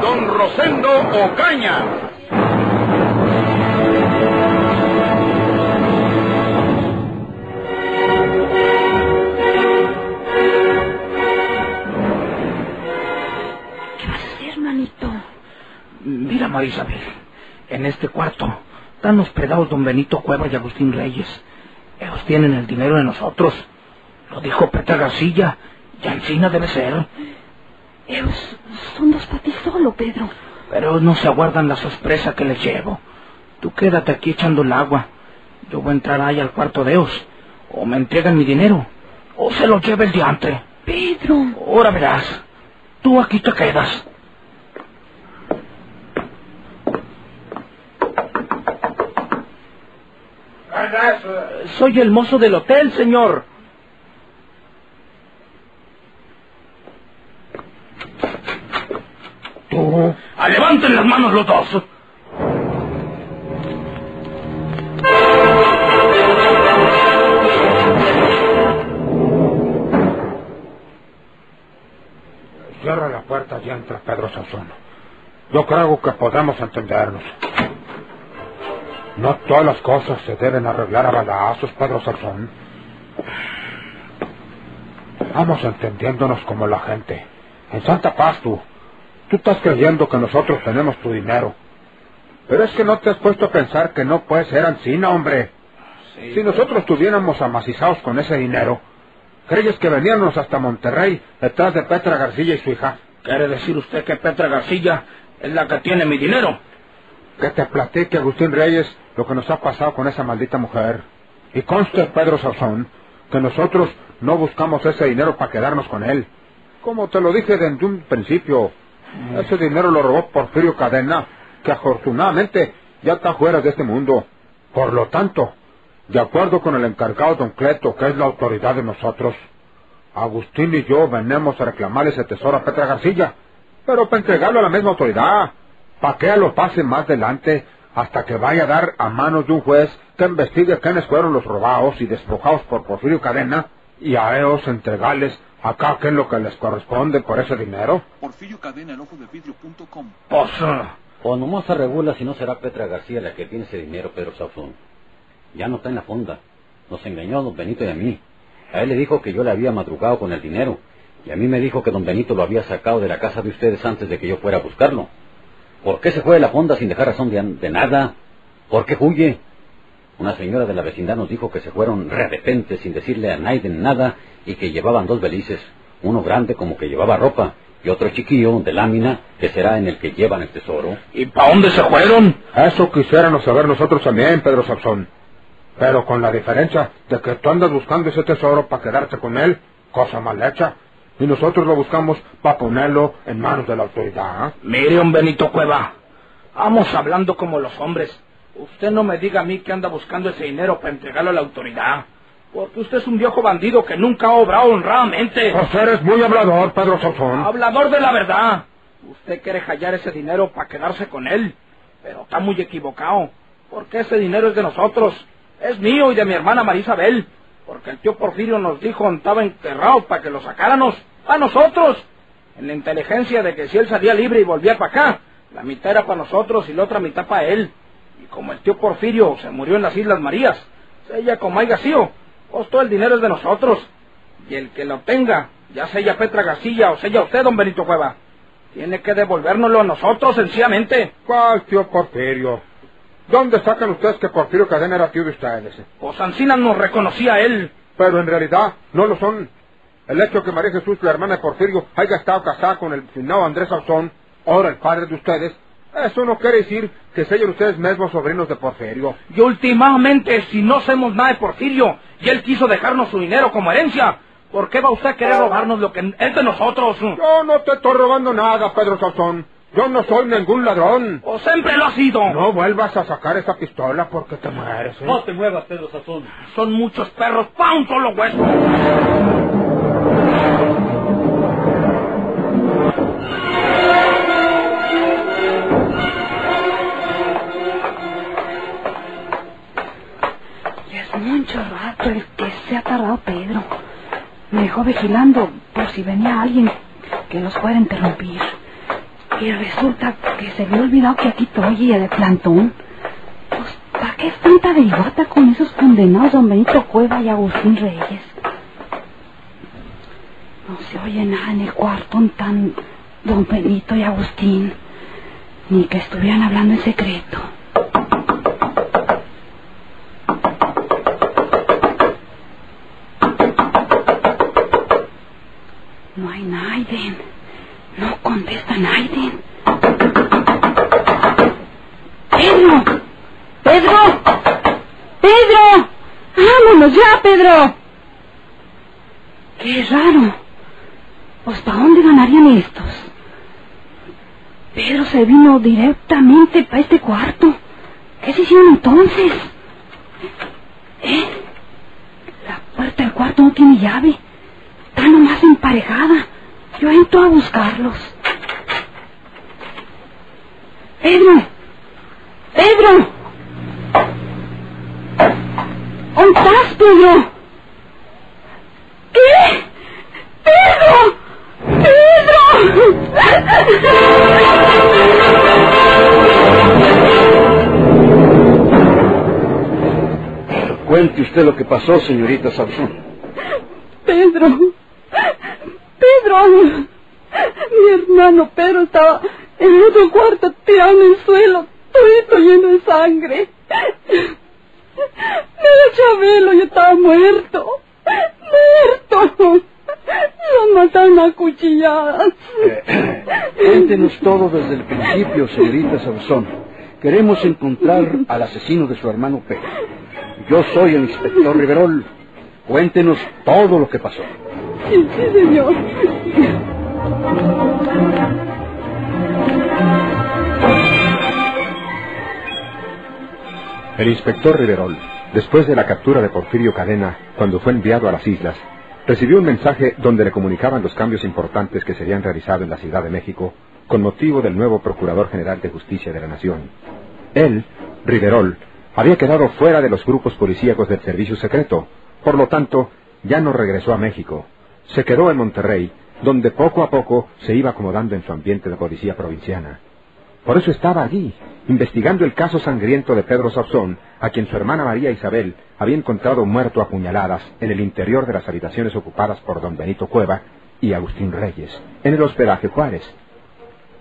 Don Rosendo Ocaña. ¿Qué vas a hacer, manito? Mira, Marisabel, en este cuarto están hospedados don Benito Cueva y Agustín Reyes. Ellos tienen el dinero de nosotros. Lo dijo Petra García. Y Ancina debe ser. Ellos son dos para ti solo, Pedro. Pero no se aguardan la sorpresa que les llevo. Tú quédate aquí echando el agua. Yo voy a entrar ahí al cuarto de ellos. O me entregan mi dinero. O se lo lleva el diantre. Pedro. Ahora verás. Tú aquí te quedas. Soy el mozo del hotel, señor. Tú. ¡A levanten las manos los dos! Cierra la puerta y entra Pedro Sansón. Yo creo que podemos entendernos. No todas las cosas se deben arreglar a balazos, Pedro Sansón. Vamos entendiéndonos como la gente. En Santa Paz, tú. Tú estás creyendo que nosotros tenemos tu dinero. Pero es que no te has puesto a pensar que no puede ser Ancina, hombre. Si nosotros estuviéramos amacizados con ese dinero, ¿crees que veníamos hasta Monterrey detrás de Petra García y su hija? ¿Quiere decir usted que Petra García es la que tiene mi dinero? Que te platique, Agustín Reyes, lo que nos ha pasado con esa maldita mujer. Y conste, Pedro Sauzón, que nosotros no buscamos ese dinero para quedarnos con él. Como te lo dije desde un principio, ese dinero lo robó Porfirio Cadena, que afortunadamente ya está fuera de este mundo. Por lo tanto, de acuerdo con el encargado don Cleto, que es la autoridad de nosotros, Agustín y yo venimos a reclamar ese tesoro a Petra García, pero para entregarlo a la misma autoridad, para que lo pase más adelante hasta que vaya a dar a manos de un juez que investigue quiénes fueron los robados y despojados por Porfirio Cadena y a ellos entregarles acá qué es lo que les corresponde por ese dinero. Porfirio Cadena, el ojo de vidrio.com. Eh, O nomás se regula si no será Petra García la que tiene ese dinero, Pedro Sauzón. Ya no está en la fonda. Nos engañó a don Benito y a mí. A él le dijo que yo le había madrugado con el dinero. Y a mí me dijo que don Benito lo había sacado de la casa de ustedes antes de que yo fuera a buscarlo. ¿Por qué se fue de la fonda sin dejar razón de, de nada? ¿Por qué huye? Una señora de la vecindad nos dijo que se fueron de repente sin decirle a nadie nada y que llevaban dos belices, uno grande como que llevaba ropa y otro chiquillo de lámina que será en el que llevan el tesoro. ¿y para dónde se fueron? Eso quisiéramos saber nosotros también, Pedro Sansón. Pero con la diferencia de que tú andas buscando ese tesoro para quedarte con él, cosa mal hecha, y nosotros lo buscamos para ponerlo en manos de la autoridad. ¿eh? Mire, un Benito Cueva, vamos hablando como los hombres. Usted no me diga a mí que anda buscando ese dinero para entregarlo a la autoridad. Porque usted es un viejo bandido que nunca ha obrado honradamente. Pues eres muy hablador, Pedro Sansón. Hablador de la verdad. Usted quiere hallar ese dinero para quedarse con él. Pero está muy equivocado. Porque ese dinero es de nosotros. Es mío y de mi hermana Marisabel. Porque el tío Porfirio nos dijo estaba enterrado para que lo sacáramos. A nosotros. En la inteligencia de que si él salía libre y volvía para acá, la mitad era para nosotros y la otra mitad para él. Y como el tío Porfirio se murió en las Islas Marías, ella como haya sido, pues todo el dinero es de nosotros. Y el que lo tenga, ya sea Petra García o sea usted, don Benito Cueva, tiene que devolvérnoslo a nosotros sencillamente. ¿Cuál tío Porfirio? ¿Dónde sacan ustedes que Porfirio Cadena era tío de ustedes? Pues Ancina nos reconocía a él. Pero en realidad no lo son. El hecho de que María Jesús, la hermana de Porfirio, haya estado casada con el finado Andrés Sauzón, ahora el padre de ustedes, eso no quiere decir que sean ustedes mismos sobrinos de Porfirio. Y últimamente, si no hacemos nada de Porfirio, y él quiso dejarnos su dinero como herencia, ¿por qué va usted a querer robarnos lo que es de nosotros? Yo no te estoy robando nada, Pedro Sauzón. Yo no soy ningún ladrón. ¿O siempre lo ha sido? No vuelvas a sacar esa pistola porque te mueres. ¿eh? No te muevas, Pedro Sazón. Son muchos perros pa' un solo hueso. Tardado Pedro. Me dejó vigilando por si venía alguien que los fuera interrumpir. Y resulta que se había olvidado que aquí estoy de plantón. Pues, ¿para qué es tanta averiguata con esos condenados don Benito Cueva y Agustín Reyes? No se oye nada en el cuarto tan don Benito y Agustín. Ni que estuvieran hablando en secreto. No hay Naiden. No contesta Naiden. Pedro. Pedro. Pedro. Vámonos ya, Pedro. Qué raro. Pues ¿para dónde ganarían estos? Pedro se vino directamente para este cuarto. ¿Qué se hicieron entonces? ¿Eh? La puerta del cuarto no tiene llave. Está nomás emparejada. Yo entro a buscarlos. Pedro. Pedro. ¿Dónde estás, Pedro? ¿Qué? Pedro. Cuente usted lo que pasó, señorita Sansón. Pedro. Pedro. Mi hermano Pedro estaba en el otro cuarto tirado en el suelo, todo lleno de sangre. Mira, Chabelo, yo estaba muerto. Muerto. Lo mataron a cuchilladas. Cuéntenos todo desde el principio, señorita Sansón. Queremos encontrar al asesino de su hermano Pedro. Yo soy el inspector Riverol. Cuéntenos todo lo que pasó. Sí, sí, señor. El inspector Riverol, después de la captura de Porfirio Cadena, cuando fue enviado a las islas, recibió un mensaje donde le comunicaban los cambios importantes que serían realizados en la Ciudad de México con motivo del nuevo Procurador General de Justicia de la Nación. Él, Riverol, había quedado fuera de los grupos policíacos del servicio secreto, por lo tanto, ya no regresó a México. Se quedó en Monterrey, donde poco a poco se iba acomodando en su ambiente de policía provinciana. Por eso estaba allí, investigando el caso sangriento de Pedro Sauzón, a quien su hermana María Isabel había encontrado muerto a puñaladas en el interior de las habitaciones ocupadas por don Benito Cueva y Agustín Reyes, en el hospedaje Juárez.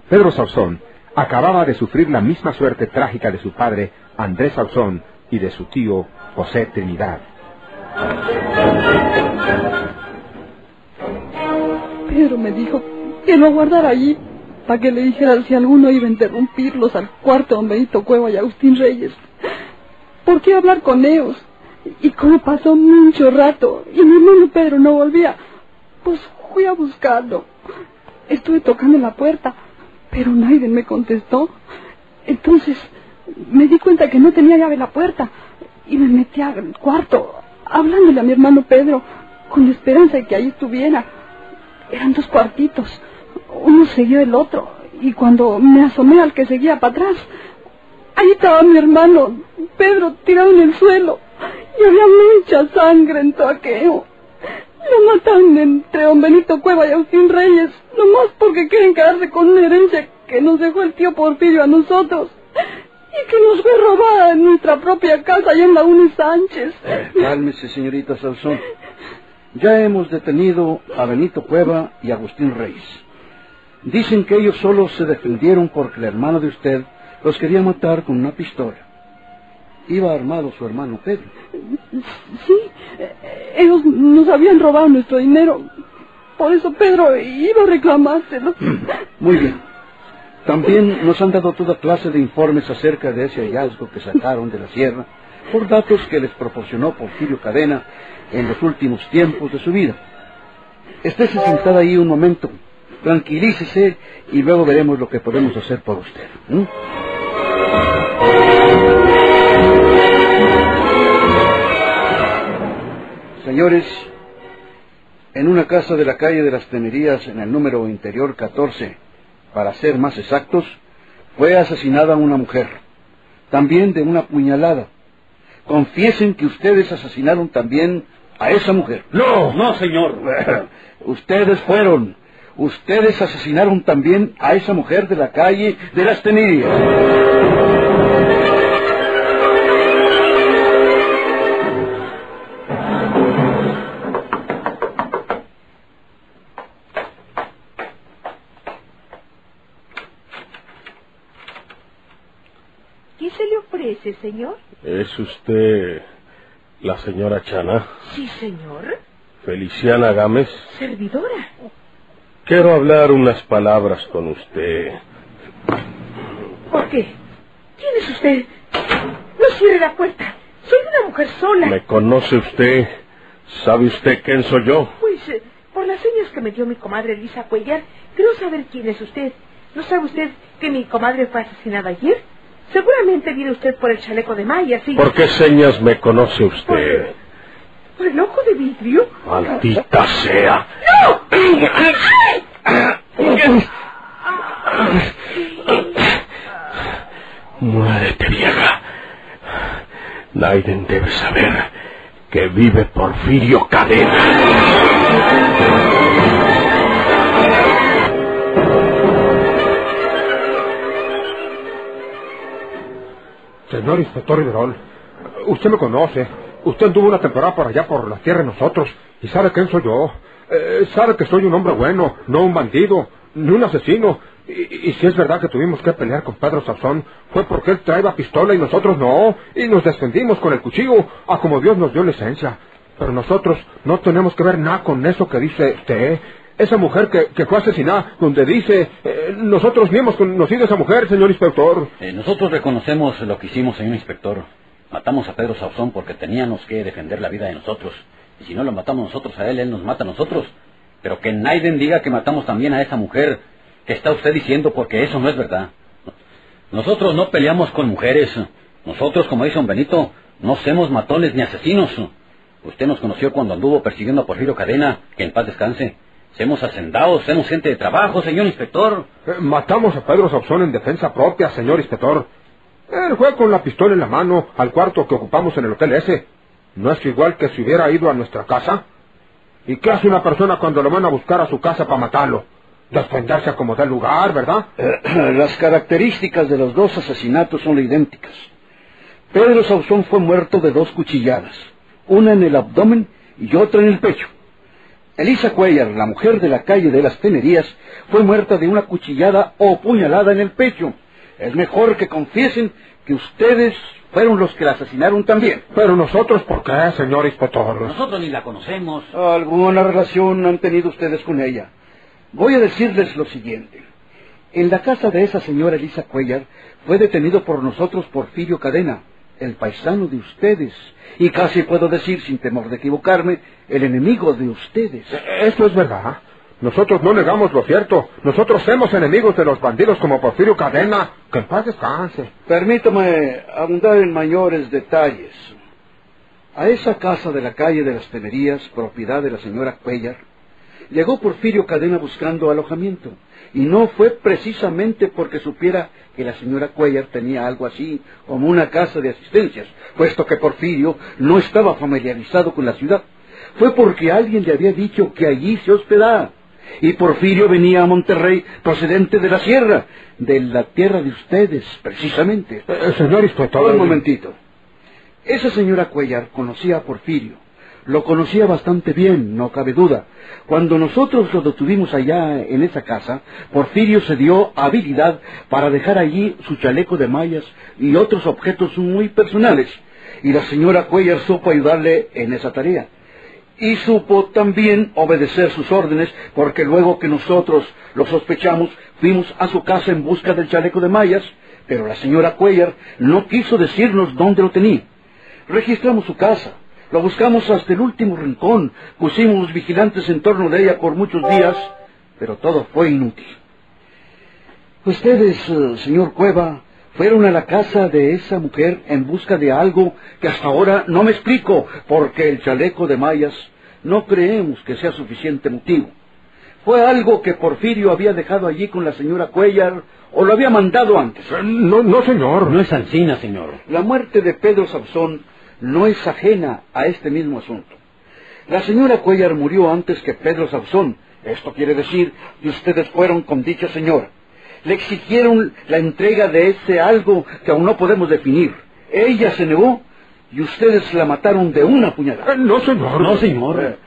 Pedro Sauzón acababa de sufrir la misma suerte trágica de su padre Andrés Sauzón y de su tío José Trinidad. Pedro me dijo que lo guardara allí para que le dijera si alguno iba a interrumpirlos al cuarto don Benito Cueva y Agustín Reyes. ¿Por qué hablar con ellos? Y como pasó mucho rato y mi hermano Pedro no volvía, pues fui a buscarlo. Estuve tocando la puerta, pero nadie me contestó. Entonces me di cuenta que no tenía llave la puerta y me metí al cuarto, hablándole a mi hermano Pedro, con la esperanza de que ahí estuviera. Eran dos cuartitos, uno seguido del otro, y cuando me asomé al que seguía para atrás, ahí estaba mi hermano Pedro tirado en el suelo, y había mucha sangre en todo aquello. Lo mataron entre don Benito Cueva y Agustín Reyes, nomás porque quieren quedarse con una herencia que nos dejó el tío Porfirio a nosotros. Y que nos fue robada en nuestra propia casa allá en la Uni Sánchez. Cálmese, señorita Sansón. Ya hemos detenido a Benito Cueva y Agustín Reyes. Dicen que ellos solo se defendieron porque el hermano de usted los quería matar con una pistola. Iba armado su hermano Pedro. Sí, ellos nos habían robado nuestro dinero. Por eso Pedro iba a reclamárselo. Muy bien. También nos han dado toda clase de informes acerca de ese hallazgo que sacaron de la sierra por datos que les proporcionó Porfirio Cadena en los últimos tiempos de su vida. Estése sentada ahí un momento tranquilícese y luego veremos lo que podemos hacer por usted. Señores, en una casa de la calle de las Tenerías, en el número interior 14, para ser más exactos, fue asesinada una mujer, también de una puñalada. Confiesen que ustedes asesinaron también a esa mujer. No, no, señor. ustedes fueron. Ustedes asesinaron también a esa mujer de la calle de las Tenerías. ¿Qué se le ofrece, señor? ¿Es usted la señora Chana? Sí, señor. Feliciana Gámez. Servidora. Quiero hablar unas palabras con usted. ¿Por qué? ¿Quién es usted? No cierre la puerta. Soy una mujer sola. ¿Me conoce usted? ¿Sabe usted quién soy yo? Pues, eh, por las señas que me dio mi comadre Elisa Cuellar, creo saber quién es usted. ¿No sabe usted que mi comadre fue asesinada ayer? Seguramente viene usted por el chaleco de Maya, sí. ¿Por qué señas me conoce usted? ¿Por el ojo de vidrio? Maldita sea. ¡No! Muérete, vieja. Naiden debe saber que vive Porfirio Cadena. Señor Inspector Riverol, usted me conoce. Usted anduvo una temporada por allá por la tierra nosotros y sabe quién soy yo. Eh, sabe que soy un hombre bueno, no un bandido, ni un asesino. Y, si es verdad que tuvimos que pelear con Pedro Sazón, fue porque él traía pistola y nosotros no. Y nos defendimos con el cuchillo, a como Dios nos dio licencia. Pero nosotros no tenemos que ver nada con eso que dice usted. Esa mujer que, que fue asesinada, donde dice, eh, nosotros ni hemos conocido a esa mujer, señor inspector. Eh, nosotros reconocemos lo que hicimos, señor inspector. Matamos a Pedro Sauzón porque teníamos que defender la vida de nosotros. Y si no lo matamos nosotros a él, él nos mata a nosotros. Pero que Naiden diga que matamos también a esa mujer que está usted diciendo porque eso no es verdad. Nosotros no peleamos con mujeres. Nosotros, como dice don Benito, no somos matones ni asesinos. Usted nos conoció cuando anduvo persiguiendo a Porfirio Cadena, que en paz descanse. Semos hacendados, somos gente de trabajo, señor inspector. Eh, matamos a Pedro Sauzón en defensa propia, señor inspector. Él fue con la pistola en la mano al cuarto que ocupamos en el hotel ese. ¿No es igual que si hubiera ido a nuestra casa? ¿Y qué hace una persona cuando lo van a buscar a su casa para matarlo? Defenderse a como da lugar, ¿verdad? Las características de los dos asesinatos son idénticas. Pedro Sauzón fue muerto de dos cuchilladas, una en el abdomen y otra en el pecho. Elisa Cuellar, la mujer de la calle de las Tenerías, fue muerta de una cuchillada o puñalada en el pecho. Es mejor que confiesen que ustedes fueron los que la asesinaron también. Pero nosotros, ¿por qué, señor inspector? Nosotros ni la conocemos. Alguna relación han tenido ustedes con ella. Voy a decirles lo siguiente. En la casa de esa señora Elisa Cuellar fue detenido por nosotros Porfirio Cadena, el paisano de ustedes, y casi puedo decir, sin temor de equivocarme, el enemigo de ustedes. Eso es verdad. Nosotros no negamos lo cierto. Nosotros somos enemigos de los bandidos como Porfirio Cadena. Que en paz descanse. Permítame abundar en mayores detalles. A esa casa de la calle de las Tenerías, propiedad de la señora Cuellar, llegó Porfirio Cadena buscando alojamiento. Y no fue precisamente porque supiera que la señora Cuellar tenía algo así como una casa de asistencias, puesto que Porfirio no estaba familiarizado con la ciudad. Fue porque alguien le había dicho que allí se hospedaba. Y Porfirio venía a Monterrey procedente de la sierra, de la tierra de ustedes, precisamente. Eh, señor inspector. Un momentito. Esa señora Cuellar conocía a Porfirio. Lo conocía bastante bien, no cabe duda. Cuando nosotros lo detuvimos allá en esa casa, Porfirio se dio habilidad para dejar allí su chaleco de mallas y otros objetos muy personales. Y la señora Cuellar supo ayudarle en esa tarea. Y supo también obedecer sus órdenes, porque luego que nosotros lo sospechamos, fuimos a su casa en busca del chaleco de mallas, pero la señora Cuellar no quiso decirnos dónde lo tenía. Registramos su casa, lo buscamos hasta el último rincón, pusimos vigilantes en torno de ella por muchos días, pero todo fue inútil. Ustedes, eh, señor Cueva, fueron a la casa de esa mujer en busca de algo que hasta ahora no me explico, porque el chaleco de mallas no creemos que sea suficiente motivo. ¿Fue algo que Porfirio había dejado allí con la señora Cuellar o lo había mandado antes? No, no, señor. No es Ancina, señor. La muerte de Pedro Sabzón no es ajena a este mismo asunto. La señora Cuellar murió antes que Pedro Sabzón. Esto quiere decir que ustedes fueron con dicha señora. Le exigieron la entrega de ese algo que aún no podemos definir. Ella se negó y ustedes la mataron de una puñalada. Eh, no, señor. No, señor.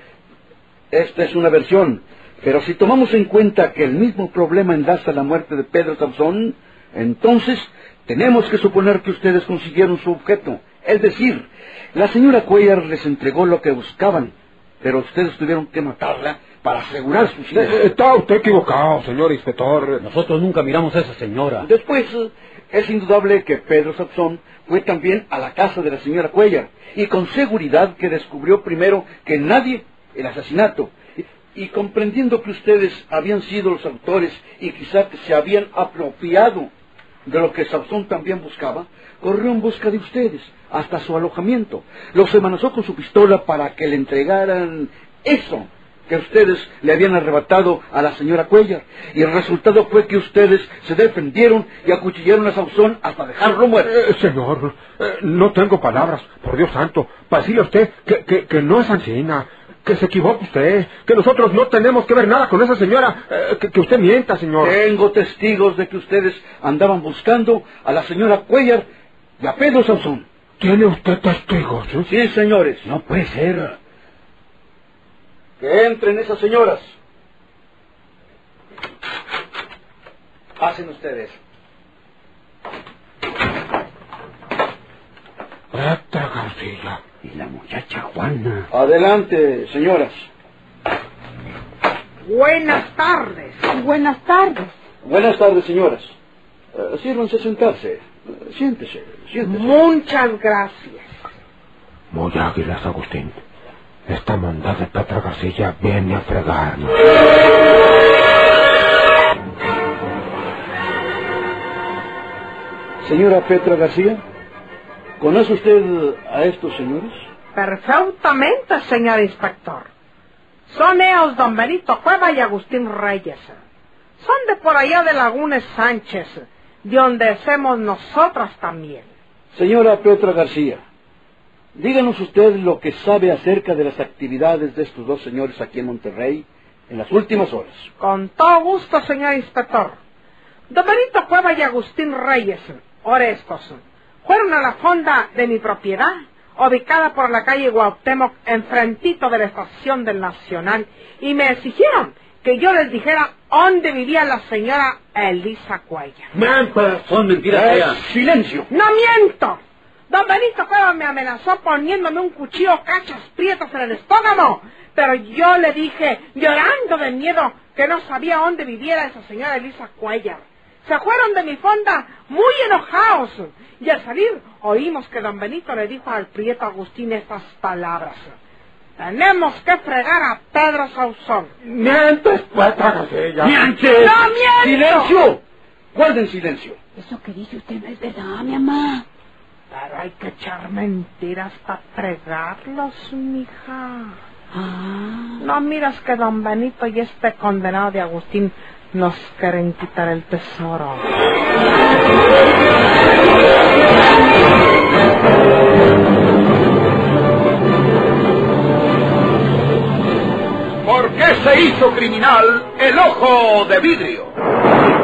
Esta es una versión, pero si tomamos en cuenta que el mismo problema enlaza la muerte de Pedro Samson, entonces tenemos que suponer que ustedes consiguieron su objeto. Es decir, la señora Cuellar les entregó lo que buscaban, pero ustedes tuvieron que matarla para asegurar sus Eh, ideas. Está usted equivocado, señor inspector. Nosotros nunca miramos a esa señora. Después, eh, es indudable que Pedro Sapson fue también a la casa de la señora Cuellar y con seguridad que descubrió primero que nadie el asesinato. Y, y comprendiendo que ustedes habían sido los autores y quizá que se habían apropiado de lo que Sapson también buscaba, corrió en busca de ustedes hasta su alojamiento. Los amenazó con su pistola para que le entregaran eso que ustedes le habían arrebatado a la señora Cuellar. Y el resultado fue que ustedes se defendieron y acuchillaron a Sansón hasta dejarlo muerto. Eh, señor, eh, no tengo palabras, por Dios santo, para decirle a usted que, que, que no es Ancina, que se equivoca usted, que nosotros no tenemos que ver nada con esa señora, eh, que, que usted mienta, señor. Tengo testigos de que ustedes andaban buscando a la señora Cuellar y a Pedro Sansón. ¿Tiene usted testigos? eh? Sí, señores. No puede ser. Que entren esas señoras. Pasen ustedes. García. Y la muchacha Juana. Adelante, señoras. Buenas tardes. Buenas tardes. Buenas tardes, señoras. Eh, sírvanse a sentarse. Siéntese, siéntese. Muchas gracias. Muy águilas, Agustín. Esta maldad de Petra García viene a fregarnos. Señora Petra García, ¿conoce usted a estos señores? Perfectamente, señor inspector. Son ellos don Benito Cueva y Agustín Reyes. Son de por allá de Lagunes Sánchez, de donde somos nosotras también. Señora Petra García, díganos usted lo que sabe acerca de las actividades de estos dos señores aquí en Monterrey en las últimas horas. Con todo gusto, señor inspector. Don Benito Cueva y Agustín Reyes, Orestos, fueron a la fonda de mi propiedad, ubicada por la calle Guautemoc, enfrentito de la estación del Nacional, y me exigieron que yo les dijera dónde vivía la señora Elisa Cuellar. Son mentiras Eh. ¡Silencio! ¡No miento! Don Benito Cueva me amenazó poniéndome un cuchillo cachas prietas en el estómago, pero yo le dije, llorando de miedo, que no sabía dónde viviera esa señora Elisa Cuellar. Se fueron de mi fonda muy enojados, y al salir oímos que don Benito le dijo al prieto Agustín estas palabras. Tenemos que fregar a Pedro Sauzón. ¡Mientes, Petra García! ¡Mientes! ¡No miento! ¡Silencio! Guarden silencio. Eso que dice usted no es verdad, mi mamá. Pero hay que echar mentiras para fregarlos, mija. Ah. No miras que don Benito y este condenado de Agustín nos quieren quitar el tesoro. ¿Por qué se hizo criminal el ojo de vidrio?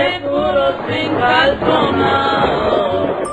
seguros sin calzonado.